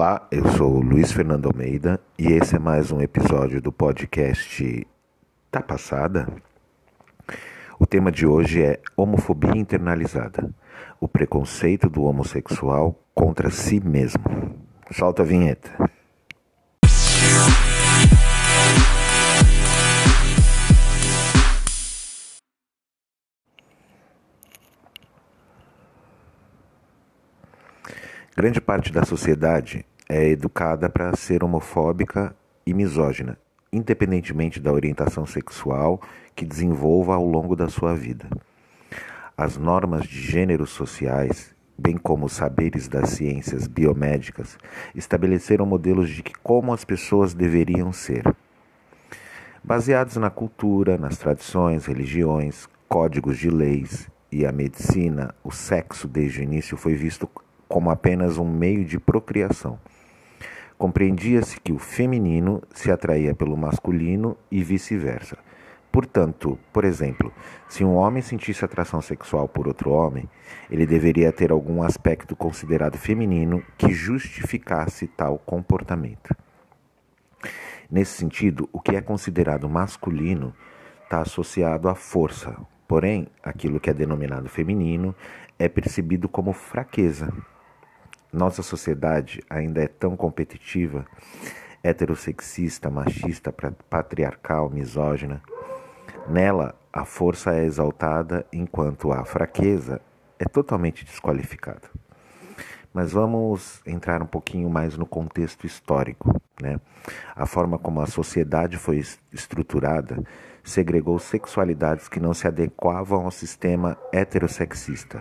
Olá, eu sou Luiz Fernando Almeida e esse é mais um episódio do podcast Tá Passada? O tema de hoje é homofobia internalizada, o preconceito do homossexual contra si mesmo. Solta a vinheta. Grande parte da sociedade é educada para ser homofóbica e misógina, independentemente da orientação sexual que desenvolva ao longo da sua vida. As normas de gêneros sociais, bem como os saberes das ciências biomédicas, estabeleceram modelos de como as pessoas deveriam ser. Baseados na cultura, nas tradições, religiões, códigos de leis e a medicina, o sexo desde o início foi visto como apenas um meio de procriação. Compreendia-se que o feminino se atraía pelo masculino e vice-versa. Portanto, por exemplo, se um homem sentisse atração sexual por outro homem, ele deveria ter algum aspecto considerado feminino que justificasse tal comportamento. Nesse sentido, o que é considerado masculino está associado à força, porém, aquilo que é denominado feminino é percebido como fraqueza, nossa sociedade ainda é tão competitiva, heterossexista, machista, patriarcal, misógina. Nela, a força é exaltada enquanto a fraqueza é totalmente desqualificada. Mas vamos entrar um pouquinho mais no contexto histórico. Né? A forma como a sociedade foi estruturada segregou sexualidades que não se adequavam ao sistema heterossexista.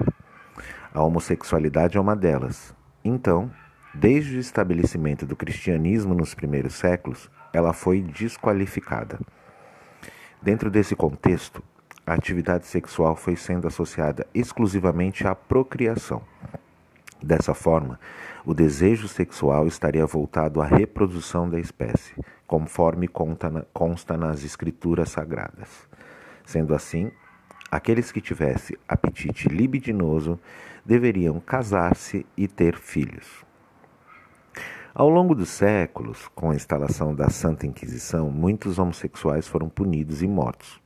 A homossexualidade é uma delas, então, desde o estabelecimento do cristianismo nos primeiros séculos, ela foi desqualificada. Dentro desse contexto, a atividade sexual foi sendo associada exclusivamente à procriação. Dessa forma, o desejo sexual estaria voltado à reprodução da espécie, conforme consta nas escrituras sagradas. Sendo assim, aqueles que tivessem apetite libidinoso deveriam casar-se e ter filhos. Ao longo dos séculos, com a instalação da Santa Inquisição, muitos homossexuais foram punidos e mortos.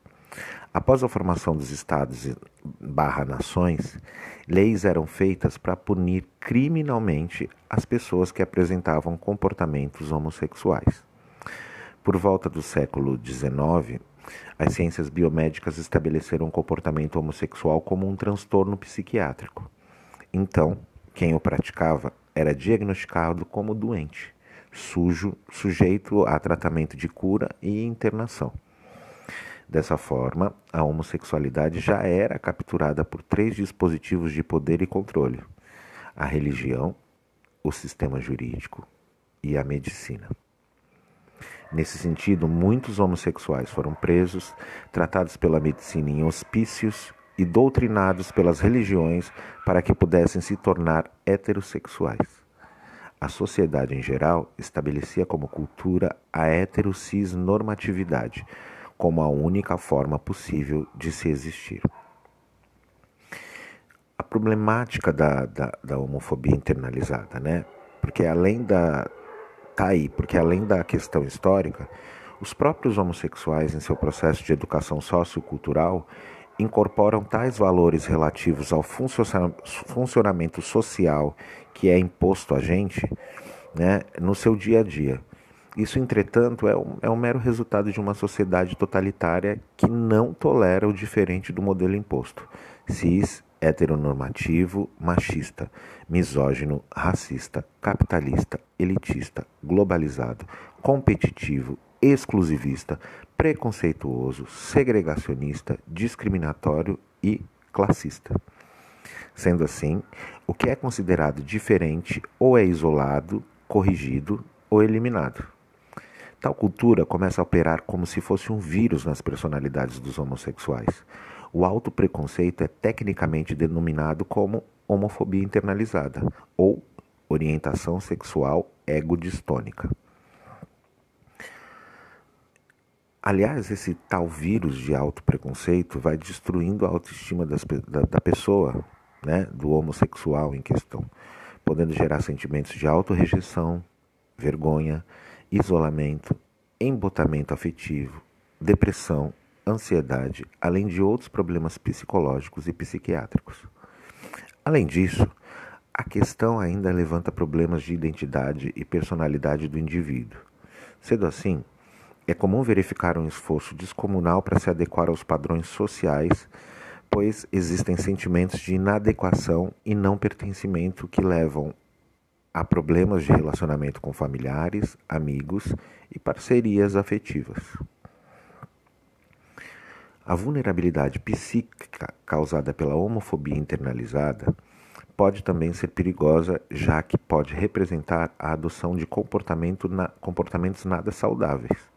Após a formação dos estados barra nações, leis eram feitas para punir criminalmente as pessoas que apresentavam comportamentos homossexuais. Por volta do século XIX, as ciências biomédicas estabeleceram o comportamento homossexual como um transtorno psiquiátrico. Então, quem o praticava era diagnosticado como doente, sujo, sujeito a tratamento de cura e internação. Dessa forma, a homossexualidade já era capturada por três dispositivos de poder e controle: a religião, o sistema jurídico e a medicina. Nesse sentido, muitos homossexuais foram presos, tratados pela medicina em hospícios e doutrinados pelas religiões para que pudessem se tornar heterossexuais. A sociedade em geral estabelecia como cultura a heterocis normatividade como a única forma possível de se existir. A problemática da, da, da homofobia internalizada, né? Porque além da. Tá aí, porque além da questão histórica, os próprios homossexuais, em seu processo de educação sociocultural, incorporam tais valores relativos ao funcionamento social que é imposto a gente né, no seu dia a dia. Isso, entretanto, é um, é um mero resultado de uma sociedade totalitária que não tolera o diferente do modelo imposto. Cis, heteronormativo, machista, misógino, racista, capitalista, elitista, globalizado, competitivo, exclusivista, preconceituoso, segregacionista, discriminatório e classista. Sendo assim, o que é considerado diferente ou é isolado, corrigido ou eliminado. Tal cultura começa a operar como se fosse um vírus nas personalidades dos homossexuais. O autopreconceito é tecnicamente denominado como homofobia internalizada ou orientação sexual egodistônica. Aliás, esse tal vírus de autopreconceito vai destruindo a autoestima das, da, da pessoa, né, do homossexual em questão. podendo gerar sentimentos de autorrejeição, vergonha, isolamento, embotamento afetivo, depressão, ansiedade, além de outros problemas psicológicos e psiquiátricos. Além disso, a questão ainda levanta problemas de identidade e personalidade do indivíduo. Sendo assim, é comum verificar um esforço descomunal para se adequar aos padrões sociais, pois existem sentimentos de inadequação e não pertencimento que levam a problemas de relacionamento com familiares, amigos e parcerias afetivas. A vulnerabilidade psíquica causada pela homofobia internalizada pode também ser perigosa, já que pode representar a adoção de comportamento na, comportamentos nada saudáveis.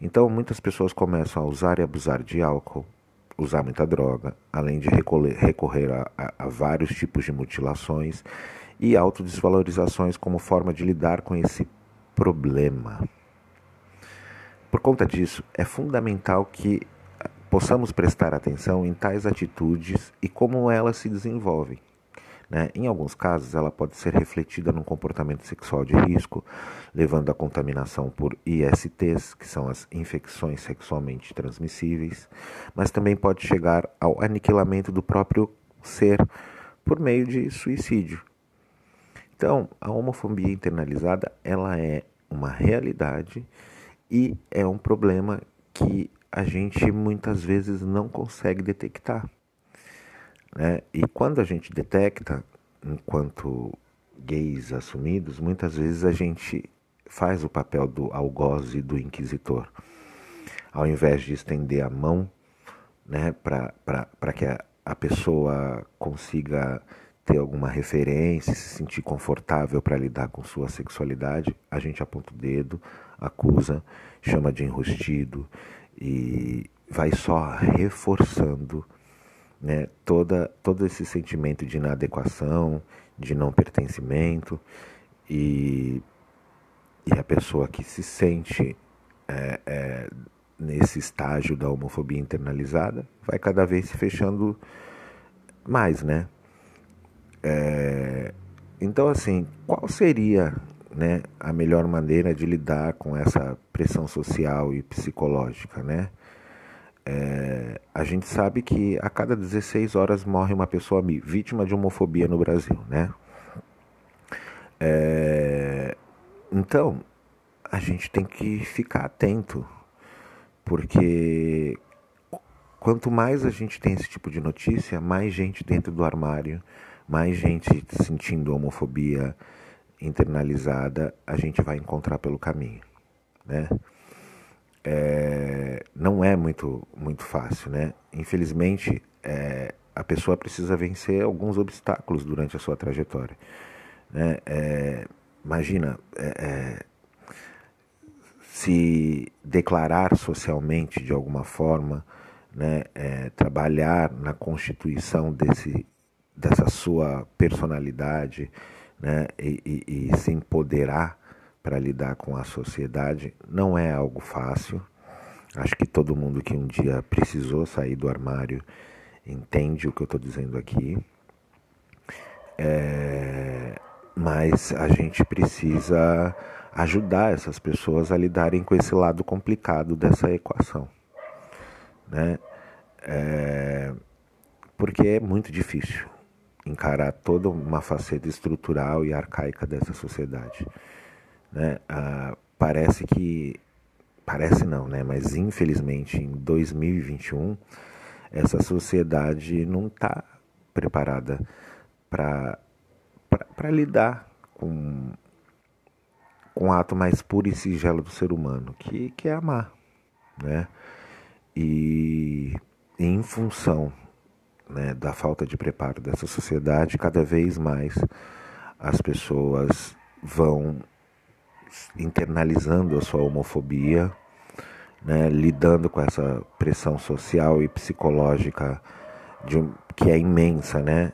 Então, muitas pessoas começam a usar e abusar de álcool, usar muita droga, além de recorrer, recorrer a, a, a vários tipos de mutilações e autodesvalorizações como forma de lidar com esse problema. Por conta disso, é fundamental que possamos prestar atenção em tais atitudes e como elas se desenvolvem. Né? Em alguns casos, ela pode ser refletida num comportamento sexual de risco, levando à contaminação por ISTs, que são as infecções sexualmente transmissíveis, mas também pode chegar ao aniquilamento do próprio ser por meio de suicídio. Então, a homofobia internalizada, ela é uma realidade e é um problema que a gente muitas vezes não consegue detectar. Né? E quando a gente detecta, enquanto gays assumidos, muitas vezes a gente faz o papel do algoz e do inquisitor. Ao invés de estender a mão né, para que a, a pessoa consiga ter alguma referência, se sentir confortável para lidar com sua sexualidade, a gente aponta o dedo, acusa, chama de enrustido e vai só reforçando né, toda, todo esse sentimento de inadequação, de não pertencimento e, e a pessoa que se sente é, é, nesse estágio da homofobia internalizada vai cada vez se fechando mais, né? É, então, assim, qual seria né, a melhor maneira de lidar com essa pressão social e psicológica, né? É, a gente sabe que a cada 16 horas morre uma pessoa vítima de homofobia no Brasil, né? É, então, a gente tem que ficar atento, porque quanto mais a gente tem esse tipo de notícia, mais gente dentro do armário, mais gente sentindo homofobia internalizada, a gente vai encontrar pelo caminho, né? É, não é muito, muito fácil, né? Infelizmente, é, a pessoa precisa vencer alguns obstáculos durante a sua trajetória. Né? É, imagina é, é, se declarar socialmente de alguma forma, né? É, trabalhar na constituição desse, dessa sua personalidade né? e, e, e se empoderar para lidar com a sociedade não é algo fácil. Acho que todo mundo que um dia precisou sair do armário entende o que eu estou dizendo aqui. É, mas a gente precisa ajudar essas pessoas a lidarem com esse lado complicado dessa equação, né? É, porque é muito difícil encarar toda uma faceta estrutural e arcaica dessa sociedade. Né? Ah, parece que. Parece não, né? Mas infelizmente em 2021 essa sociedade não está preparada para lidar com, com o ato mais puro e singelo do ser humano, que, que é amar. Né? E, em função né, da falta de preparo dessa sociedade, cada vez mais as pessoas vão internalizando a sua homofobia, né, lidando com essa pressão social e psicológica de, que é imensa, né?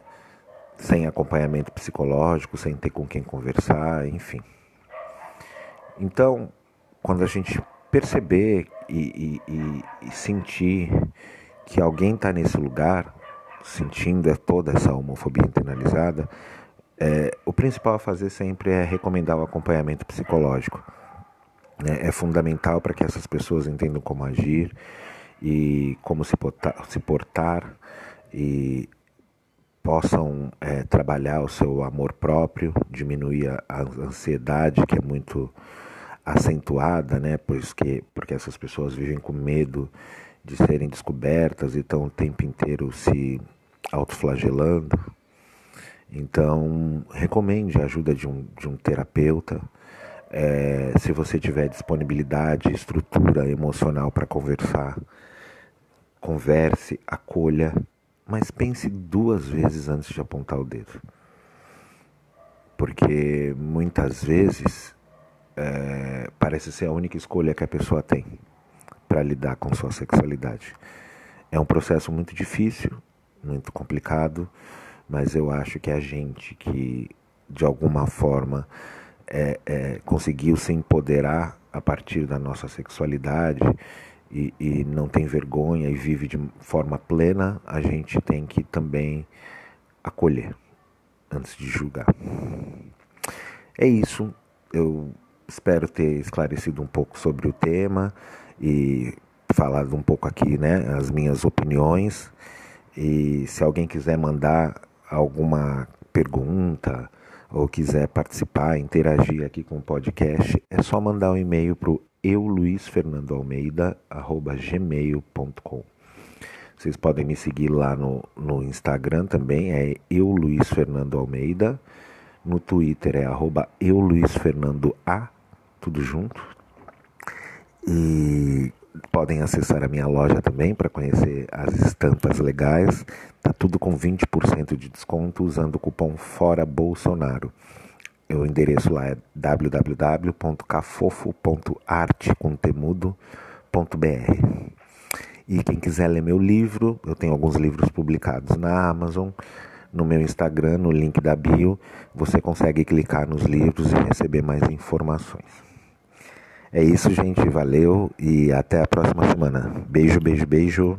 Sem acompanhamento psicológico, sem ter com quem conversar, enfim. Então, quando a gente perceber e, e, e, sentir que alguém está nesse lugar, sentindo toda essa homofobia internalizada, É, o principal a fazer sempre é recomendar o acompanhamento psicológico. É, é fundamental para que essas pessoas entendam como agir e como se portar, se portar e possam é, trabalhar o seu amor próprio, diminuir a, a, ansiedade que é muito acentuada, né? Porque, porque essas pessoas vivem com medo de serem descobertas e estão o tempo inteiro se autoflagelando. Então, recomende a ajuda de um, de um terapeuta. É, se você tiver disponibilidade, estrutura emocional para conversar, converse, acolha, mas pense duas vezes antes de apontar o dedo. Porque muitas vezes é, parece ser a única escolha que a pessoa tem para lidar com sua sexualidade. É um processo muito difícil, muito complicado, mas eu acho que a gente que de alguma forma é, é, conseguiu se empoderar a partir da nossa sexualidade e, e não tem vergonha e vive de forma plena, a gente tem que também acolher antes de julgar. É isso. Eu espero ter esclarecido um pouco sobre o tema e falado um pouco aqui, né, as minhas opiniões. E se alguém quiser mandar alguma pergunta ou quiser participar, interagir aqui com o podcast, é só mandar um e-mail para o euluisfernandoalmeida@gmail.com. Vocês podem me seguir lá no, no Instagram também, é euluisfernandoalmeida. No Twitter é arroba euluisfernandoa, tudo junto. E podem acessar a minha loja também para conhecer as estampas legais. Tá tudo com 20% de desconto usando o cupom Fora Bolsonaro. O endereço lá é www.cafofo.arte.br. E quem quiser ler meu livro, eu tenho alguns livros publicados na Amazon, no meu Instagram, no link da bio, você consegue clicar nos livros e receber mais informações. É isso, gente. Valeu e até a próxima semana. Beijo, beijo, beijo.